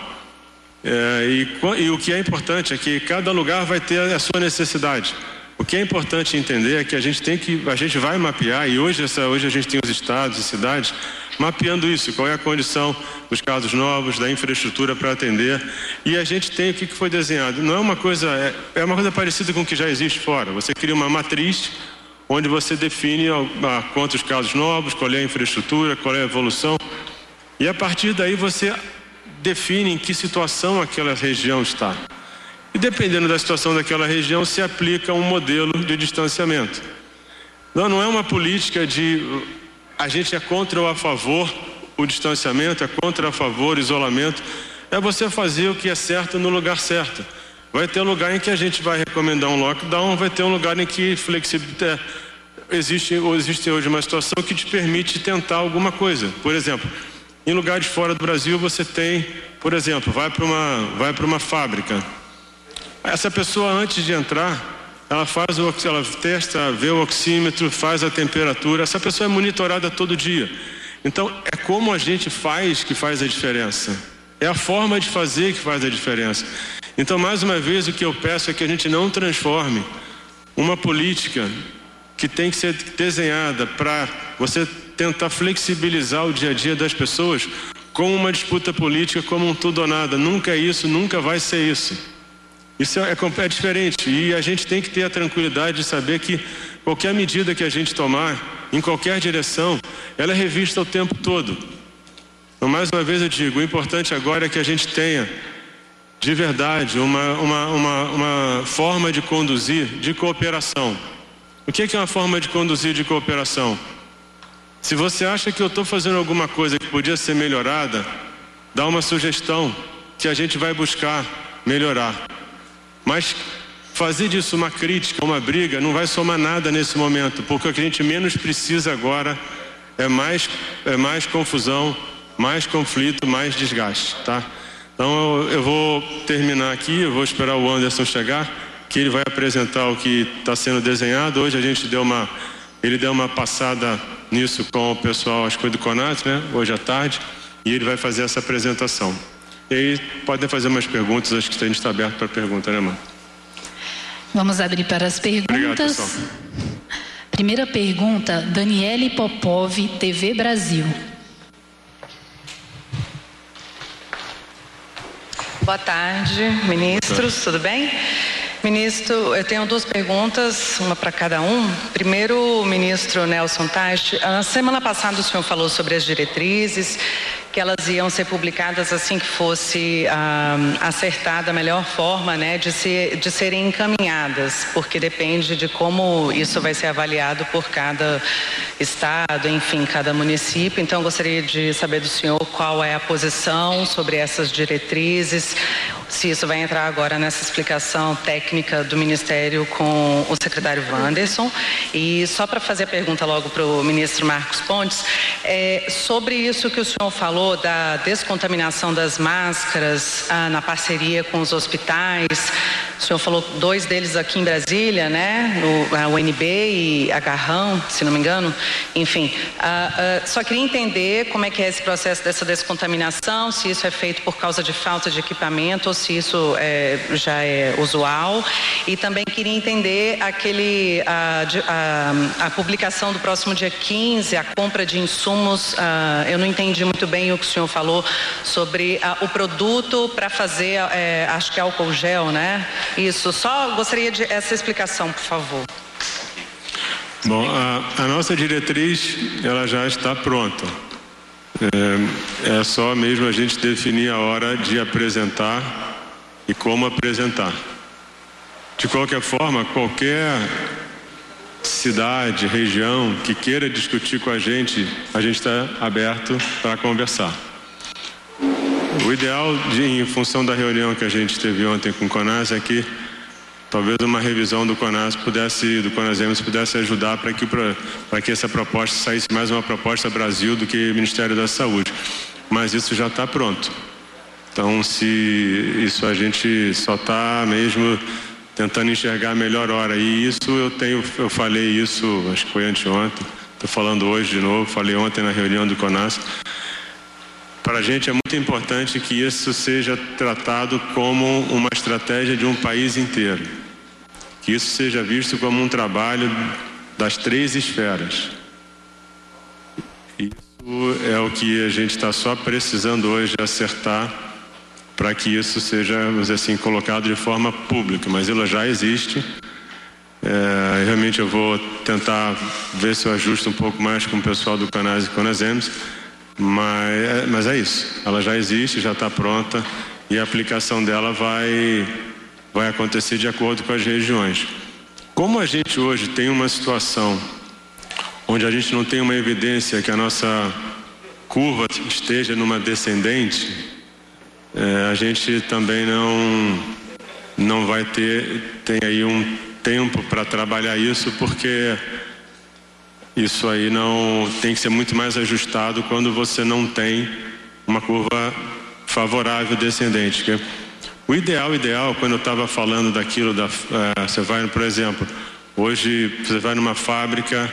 É, e, e o que é importante é que cada lugar vai ter a sua necessidade. O que é importante entender é que a gente tem que, a gente vai mapear, e hoje, essa, hoje a gente tem os estados e cidades mapeando isso, qual é a condição dos casos novos, da infraestrutura para atender. E a gente tem o que foi desenhado. Não é uma coisa, é, é uma coisa parecida com o que já existe fora. Você cria uma matriz onde você define a, quantos casos novos, qual é a infraestrutura, qual é a evolução. E a partir daí você define em que situação aquela região está. E dependendo da situação daquela região, se aplica um modelo de distanciamento. Não, não é uma política de a gente é contra ou a favor o distanciamento, é contra ou a favor o isolamento. É você fazer o que é certo no lugar certo. Vai ter lugar em que a gente vai recomendar um lockdown, vai ter um lugar em que flexibilidade existe existe hoje uma situação que te permite tentar alguma coisa. Por exemplo, em lugares fora do Brasil você tem, por exemplo, vai para uma vai para uma fábrica. Essa pessoa antes de entrar, ela faz o ela testa, vê o oxímetro, faz a temperatura. Essa pessoa é monitorada todo dia. Então é como a gente faz que faz a diferença. É a forma de fazer que faz a diferença. Então, mais uma vez, o que eu peço é que a gente não transforme uma política que tem que ser desenhada para você tentar flexibilizar o dia a dia das pessoas com uma disputa política como um tudo ou nada. Nunca é isso, nunca vai ser isso. Isso é, é, diferente e a gente tem que ter a tranquilidade de saber que qualquer medida que a gente tomar, em qualquer direção, ela é revista o tempo todo. Então, mais uma vez eu digo, o importante agora é que a gente tenha de verdade uma, uma, uma, uma forma de conduzir de cooperação. O que é, que é uma forma de conduzir de cooperação? Se você acha que eu estou fazendo alguma coisa que podia ser melhorada, dá uma sugestão que a gente vai buscar melhorar. Mas fazer disso uma crítica, uma briga, não vai somar nada nesse momento, porque o que a gente menos precisa agora é mais, é mais confusão, mais conflito, mais desgaste, tá? Então eu, eu vou terminar aqui, eu vou esperar o Anderson chegar, que ele vai apresentar o que está sendo desenhado. Hoje a gente deu uma, ele deu uma passada nisso com o pessoal, acho que foi do Conat, né? Hoje à tarde, e ele vai fazer essa apresentação. E aí podem fazer umas perguntas, acho que a gente está aberto para pergunta, né, mano? Vamos abrir para as perguntas. Obrigado, Primeira pergunta, Daniele Popov, TV Brasil. Boa tarde, ministros, tudo bem? Ministro, eu tenho duas perguntas, uma para cada um. Primeiro, ministro Nelson Taixe, a semana passada o senhor falou sobre as diretrizes que elas iam ser publicadas assim que fosse ah, acertada a melhor forma né, de, ser, de serem encaminhadas, porque depende de como isso vai ser avaliado por cada estado, enfim, cada município. Então, gostaria de saber do senhor qual é a posição sobre essas diretrizes, se isso vai entrar agora nessa explicação técnica do Ministério com o secretário Wanderson. E só para fazer a pergunta logo para o ministro Marcos Pontes, é, sobre isso que o senhor falou da descontaminação das máscaras ah, na parceria com os hospitais, o senhor falou dois deles aqui em Brasília, né? No, a UNB e a Garrão, se não me engano. Enfim, uh, uh, só queria entender como é que é esse processo dessa descontaminação, se isso é feito por causa de falta de equipamento ou se isso é, já é usual. E também queria entender aquele a, a, a publicação do próximo dia 15, a compra de insumos. Uh, eu não entendi muito bem o que o senhor falou sobre o produto para fazer, é, acho que é álcool gel, né? Isso, só gostaria de essa explicação, por favor. Bom, a, a nossa diretriz ela já está pronta. É, é só mesmo a gente definir a hora de apresentar e como apresentar. De qualquer forma, qualquer cidade, região que queira discutir com a gente, a gente está aberto para conversar. O ideal, de, em função da reunião que a gente teve ontem com o CONAS, é que talvez uma revisão do CONAS pudesse, do CONASEMS pudesse ajudar para que, para que essa proposta saísse mais uma proposta Brasil do que Ministério da Saúde. Mas isso já está pronto. Então, se isso a gente só está mesmo tentando enxergar a melhor hora. E isso eu tenho, eu falei isso, acho que foi anteontem, estou falando hoje de novo, falei ontem na reunião do CONAS. Para a gente é muito importante que isso seja tratado como uma estratégia de um país inteiro. Que isso seja visto como um trabalho das três esferas. Isso é o que a gente está só precisando hoje acertar para que isso seja, assim, colocado de forma pública, mas ela já existe. É, realmente eu vou tentar ver se eu ajusto um pouco mais com o pessoal do Canais e Conasems, mas, é, mas é isso. Ela já existe, já está pronta e a aplicação dela vai, vai acontecer de acordo com as regiões. Como a gente hoje tem uma situação onde a gente não tem uma evidência que a nossa curva esteja numa descendente, é, a gente também não, não vai ter, tem aí um tempo para trabalhar isso, porque isso aí não tem que ser muito mais ajustado quando você não tem uma curva favorável descendente. Que o ideal, ideal, quando eu estava falando daquilo, da, é, você vai, por exemplo, hoje você vai numa fábrica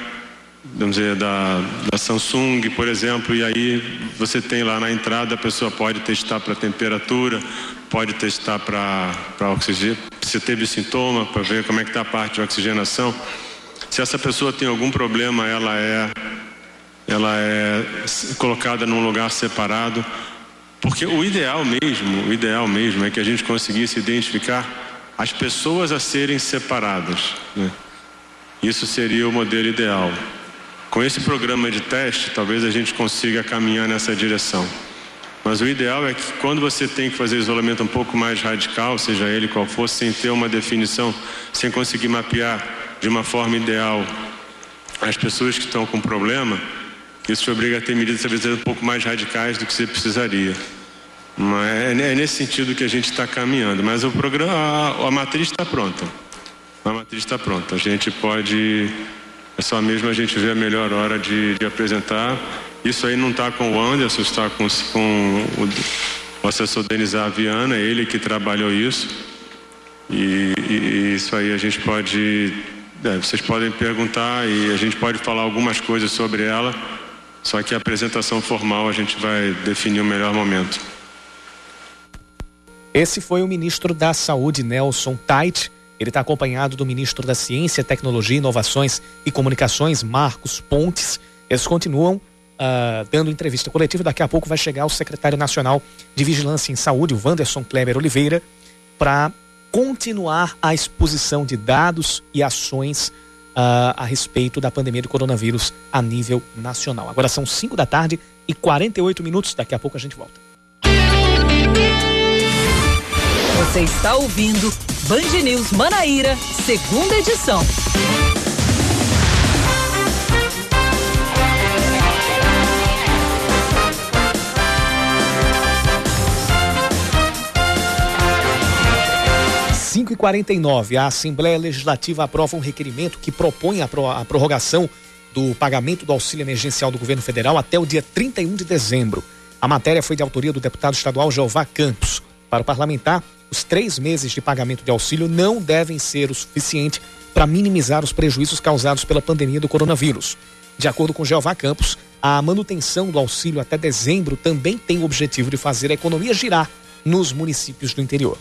vamos dizer, da, da Samsung, por exemplo, e aí você tem lá na entrada, a pessoa pode testar para temperatura, pode testar para oxigênio, se teve sintoma, para ver como é que está a parte de oxigenação. Se essa pessoa tem algum problema, ela é, ela é colocada num lugar separado, porque o ideal mesmo, o ideal mesmo é que a gente conseguisse identificar as pessoas a serem separadas. Né? Isso seria o modelo ideal. Com esse programa de teste, talvez a gente consiga caminhar nessa direção. Mas o ideal é que quando você tem que fazer isolamento um pouco mais radical, seja ele qual for, sem ter uma definição, sem conseguir mapear de uma forma ideal as pessoas que estão com problema, isso te obriga a ter medidas talvez um pouco mais radicais do que você precisaria. Mas é, é nesse sentido que a gente está caminhando. Mas o programa, a, a matriz está pronta. A matriz está pronta. A gente pode só mesmo a gente ver a melhor hora de, de apresentar. Isso aí não está com o Anderson, está com, com o, o, assessor Denizar Viana, ele que trabalhou isso. E, e, e isso aí a gente pode. É, vocês podem perguntar e a gente pode falar algumas coisas sobre ela. Só que a apresentação formal a gente vai definir o melhor momento. Esse foi o ministro da Saúde, Nelson Tait ele está acompanhado do ministro da Ciência, Tecnologia, Inovações e Comunicações, Marcos Pontes. Eles continuam uh, dando entrevista coletiva. Daqui a pouco vai chegar o secretário nacional de Vigilância em Saúde, o Wanderson Kleber Oliveira, para continuar a exposição de dados e ações uh, a respeito da pandemia do coronavírus a nível nacional. Agora são 5 da tarde e 48 minutos. Daqui a pouco a gente volta. Você está ouvindo Band News Manaíra, segunda edição. Cinco e quarenta a Assembleia Legislativa aprova um requerimento que propõe a, prorrogação do pagamento do auxílio emergencial do governo federal até o dia 31 de dezembro. A matéria foi de autoria do deputado estadual Jeová Campos. Para o parlamentar, os três meses de pagamento de auxílio não devem ser o suficiente para minimizar os prejuízos causados pela pandemia do coronavírus. De acordo com Jeová Campos, a manutenção do auxílio até dezembro também tem o objetivo de fazer a economia girar nos municípios do interior.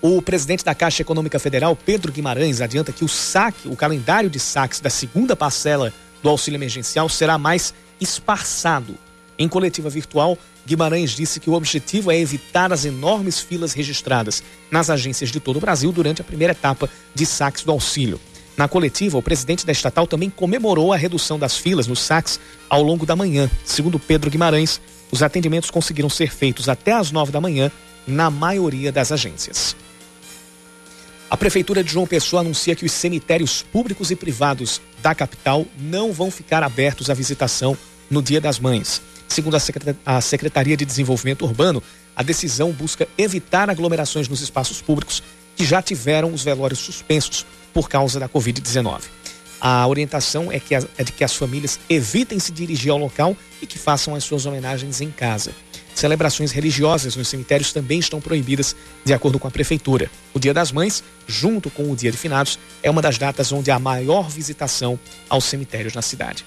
O presidente da Caixa Econômica Federal, Pedro Guimarães, adianta que o saque, o calendário de saques da segunda parcela do auxílio emergencial será mais esparçado. Em coletiva virtual, Guimarães disse que o objetivo é evitar as enormes filas registradas nas agências de todo o Brasil durante a primeira etapa de saques do auxílio. Na coletiva, o presidente da estatal também comemorou a redução das filas nos saques ao longo da manhã. Segundo Pedro Guimarães, os atendimentos conseguiram ser feitos até às nove da manhã na maioria das agências. A Prefeitura de João Pessoa anuncia que os cemitérios públicos e privados da capital não vão ficar abertos à visitação no Dia das Mães. Segundo a Secretaria de Desenvolvimento Urbano, a decisão busca evitar aglomerações nos espaços públicos que já tiveram os velórios suspensos por causa da Covid-19. A orientação é, que é de que as famílias evitem se dirigir ao local e que façam as suas homenagens em casa. Celebrações religiosas nos cemitérios também estão proibidas, de acordo com a Prefeitura. O Dia das Mães, junto com o Dia de Finados, é uma das datas onde há maior visitação aos cemitérios na cidade.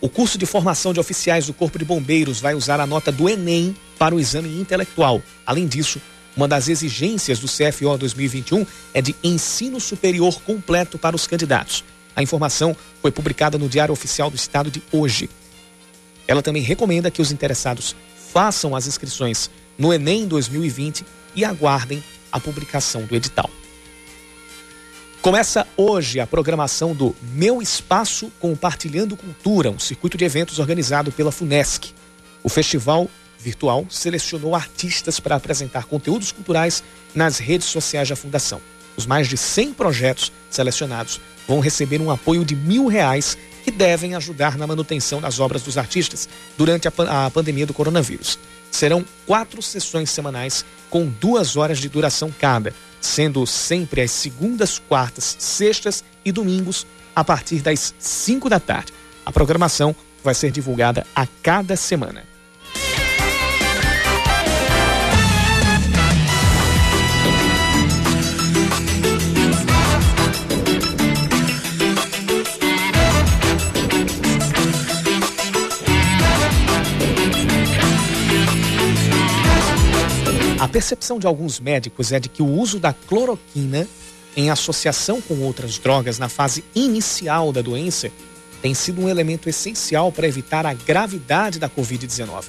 O curso de formação de oficiais do Corpo de Bombeiros vai usar a nota do Enem para o exame intelectual. Além disso, uma das exigências do CFO 2021 é de ensino superior completo para os candidatos. A informação foi publicada no Diário Oficial do Estado de hoje. Ela também recomenda que os interessados façam as inscrições no Enem 2020 e aguardem a publicação do edital. Começa hoje a programação do Meu Espaço Compartilhando Cultura, um circuito de eventos organizado pela FUNESC. O festival virtual selecionou artistas para apresentar conteúdos culturais nas redes sociais da Fundação. Os mais de 100 projetos selecionados vão receber um apoio de mil reais que devem ajudar na manutenção das obras dos artistas durante a, a pandemia do coronavírus. Serão quatro sessões semanais com duas horas de duração cada sendo sempre às segundas, quartas, sextas e domingos, a partir das 5 da tarde. A programação vai ser divulgada a cada semana. A percepção de alguns médicos é de que o uso da cloroquina em associação com outras drogas na fase inicial da doença tem sido um elemento essencial para evitar a gravidade da Covid-19.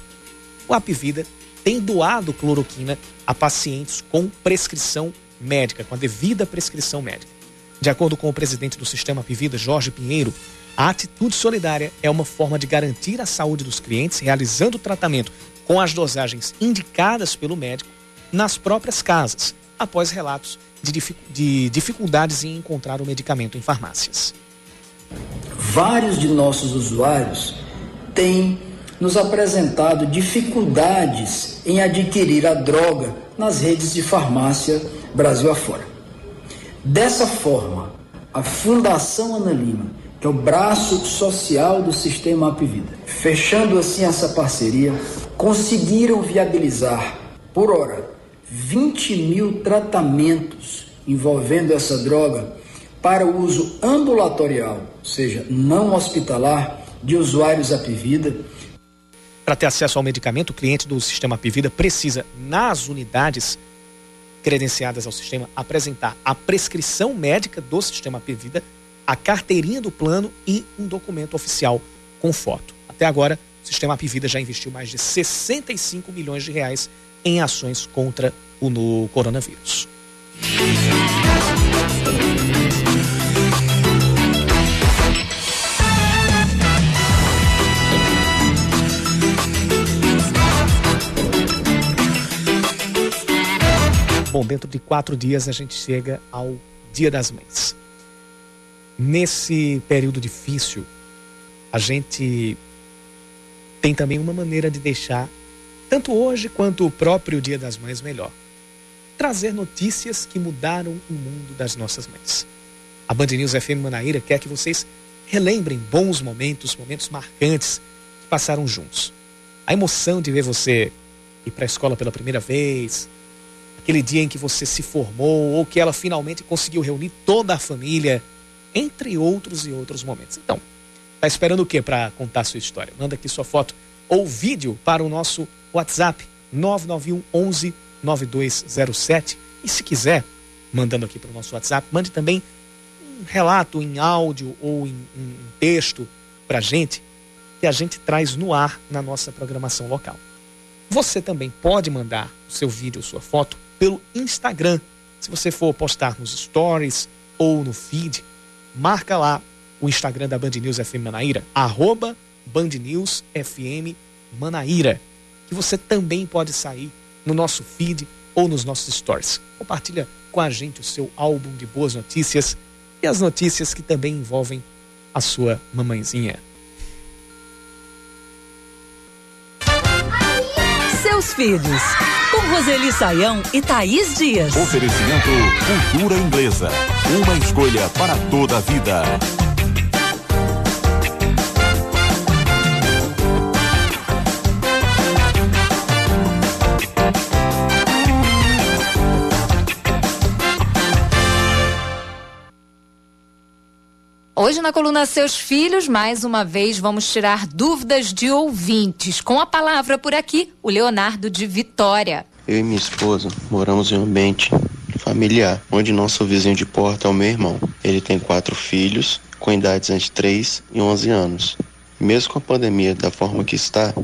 O Apivida tem doado cloroquina a pacientes com prescrição médica, com a devida prescrição médica. De acordo com o presidente do sistema Apivida, Jorge Pinheiro, a atitude solidária é uma forma de garantir a saúde dos clientes realizando o tratamento com as dosagens indicadas pelo médico nas próprias casas, após relatos de, de dificuldades em encontrar o medicamento em farmácias. Vários de nossos usuários têm nos apresentado dificuldades em adquirir a droga nas redes de farmácia Brasil afora. Dessa forma, a Fundação Ana Lima, que é o braço social do sistema Apivida, fechando assim essa parceria, conseguiram viabilizar, por hora, 20 mil tratamentos envolvendo essa droga para o uso ambulatorial, ou seja, não hospitalar, de usuários Apivida. Para ter acesso ao medicamento, o cliente do sistema Apivida precisa, nas unidades credenciadas ao sistema, apresentar a prescrição médica do sistema Apivida, a carteirinha do plano e um documento oficial com foto. Até agora, o sistema Apivida já investiu mais de 65 milhões de reais em ações contra o no coronavírus. Bom, dentro de quatro dias a gente chega ao Dia das Mães. Nesse período difícil, a gente tem também uma maneira de deixar tanto hoje quanto o próprio Dia das Mães melhor. Trazer notícias que mudaram o mundo das nossas mães. A Band News FM Manaíra quer que vocês relembrem bons momentos, momentos marcantes que passaram juntos. A emoção de ver você ir para a escola pela primeira vez, aquele dia em que você se formou ou que ela finalmente conseguiu reunir toda a família, entre outros e outros momentos. Então, tá esperando o que para contar sua história? Manda aqui sua foto ou vídeo para o nosso WhatsApp 991 11 9207. E se quiser, mandando aqui para o nosso WhatsApp, mande também um relato em áudio ou em, texto para a gente, que a gente traz no ar na nossa programação local. Você também pode mandar o seu vídeo, sua foto, pelo Instagram. Se você for postar nos stories ou no feed, marca lá o Instagram da Band News FM Manaíra, arroba Band News FM Manaíra, que você também pode sair no nosso feed ou nos nossos stories. Compartilha com a gente o seu álbum de boas notícias e as notícias que também envolvem a sua mamãezinha. Seus filhos, com Roseli Saião e Thaís Dias. Oferecimento Cultura Inglesa. Uma escolha para toda a vida. Hoje na coluna Seus Filhos, mais uma vez vamos tirar dúvidas de ouvintes. Com a palavra por aqui, o Leonardo de Vitória. Eu e minha esposa moramos em um ambiente familiar, onde nosso vizinho de porta é o meu irmão. Ele tem quatro filhos, com idades entre 3 e 11 anos. Mesmo com a pandemia da forma que está,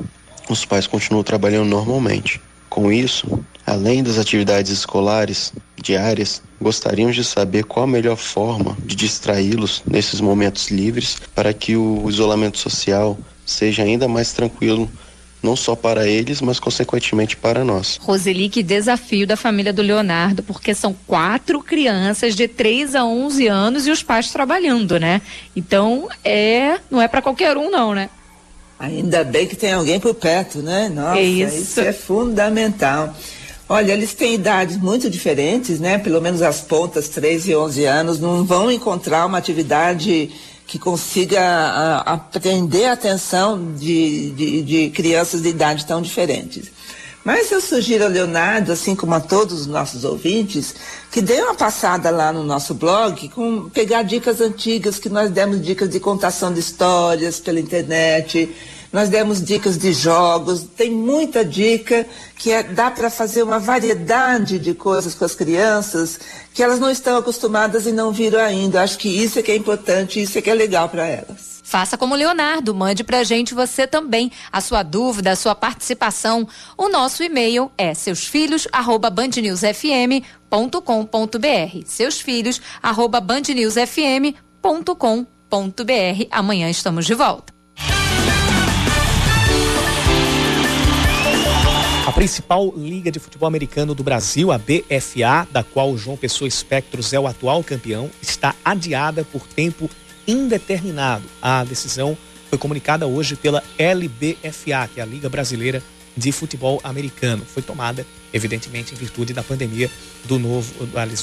os pais continuam trabalhando normalmente. Com isso, além das atividades escolares diárias, gostaríamos de saber qual a melhor forma de distraí-los nesses momentos livres para que o isolamento social seja ainda mais tranquilo não só para eles, mas consequentemente para nós. Roseli, que desafio da família do Leonardo, porque são quatro crianças de 3 a 11 anos e os pais trabalhando, né? Então, é, não é para qualquer um não, né? Ainda bem que tem alguém por perto, né? Nossa, É isso. isso é fundamental. Olha, eles têm idades muito diferentes, né? Pelo menos as pontas, 3 e 11 anos, não vão encontrar uma atividade que consiga a, a, prender a atenção de, de, de crianças de idade tão diferentes. Mas eu sugiro ao Leonardo, assim como a todos os nossos ouvintes, que dê uma passada lá no nosso blog, com pegar dicas antigas, que nós demos dicas de contação de histórias pela internet, nós demos dicas de jogos, tem muita dica que é, dá para fazer uma variedade de coisas com as crianças que elas não estão acostumadas e não viram ainda. Acho que isso é que é importante, isso é que é legal para elas. Faça como Leonardo, mande pra gente você também a sua dúvida, a sua participação. O nosso e-mail é seusfilhos@bandnewsfm.com.br. seusfilhos@bandnewsfm.com.br. Amanhã estamos de volta. A principal liga de futebol americano do Brasil, a BFA, da qual o João Pessoa Espectros é o atual campeão, está adiada por tempo indeterminado. A decisão foi comunicada hoje pela LBFA, que é a Liga Brasileira de Futebol Americano. Foi tomada, evidentemente, em virtude da pandemia do novo,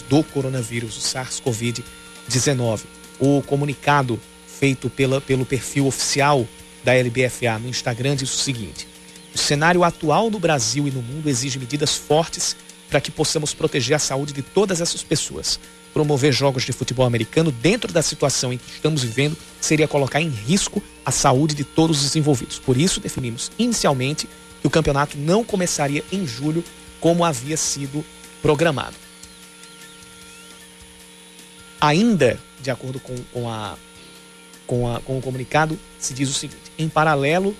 do coronavírus, o SARS-CoV-19. O comunicado feito pela, pelo perfil oficial da LBFA no Instagram diz o seguinte: o cenário atual no Brasil e no mundo exige medidas fortes para que possamos proteger a saúde de todas essas pessoas. Promover jogos de futebol americano dentro da situação em que estamos vivendo seria colocar em risco a saúde de todos os envolvidos. Por isso, definimos inicialmente que o campeonato não começaria em julho, como havia sido programado. Ainda, de acordo com, com, a, com, a, com o comunicado, se diz o seguinte: em paralelo,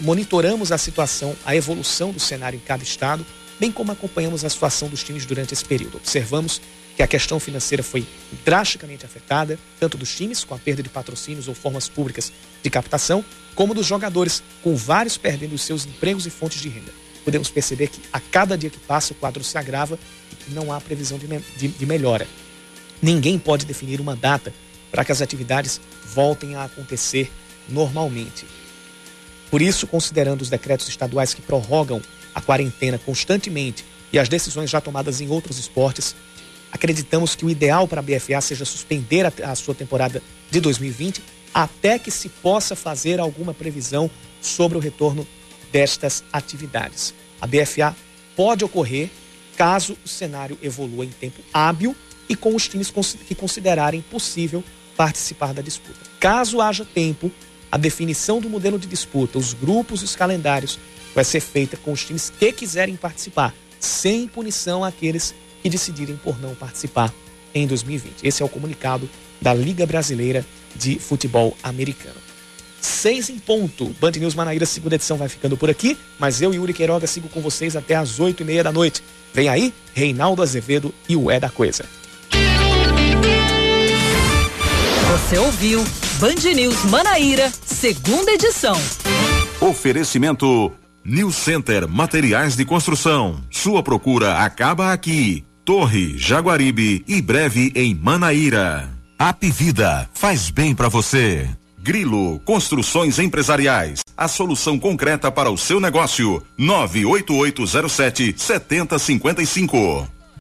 monitoramos a situação, a evolução do cenário em cada estado, bem como acompanhamos a situação dos times durante esse período. Observamos que a questão financeira foi drasticamente afetada, tanto dos times, com a perda de patrocínios ou formas públicas de captação, como dos jogadores, com vários perdendo seus empregos e fontes de renda. Podemos perceber que a cada dia que passa o quadro se agrava e que não há previsão de, de, de melhora. Ninguém pode definir uma data para que as atividades voltem a acontecer normalmente. Por isso, considerando os decretos estaduais que prorrogam a quarentena constantemente e as decisões já tomadas em outros esportes, acreditamos que o ideal para a BFA seja suspender a, a, sua temporada de 2020 até que se possa fazer alguma previsão sobre o retorno destas atividades. A BFA pode ocorrer caso o cenário evolua em tempo hábil e com os times que considerarem possível participar da disputa. Caso haja tempo, a definição do modelo de disputa, os grupos e os calendários vai ser feita com os times que quiserem participar, sem punição àqueles que decidirem por não participar em 2020. Esse é o comunicado da Liga Brasileira de Futebol Americano. Seis em ponto. Band News Manaíra, segunda edição, vai ficando por aqui, mas eu e Yuri Queiroga sigo com vocês até às oito e meia da noite. Vem aí, Reinaldo Azevedo e o É da Coisa. Você ouviu Band News Manaíra, segunda edição. Oferecimento New Center Materiais de Construção. Sua procura acaba aqui. Torre, Jaguaribe e breve em Manaíra. Apivida faz bem para você. Grilo Construções Empresariais. A solução concreta para o seu negócio. 98807 7055.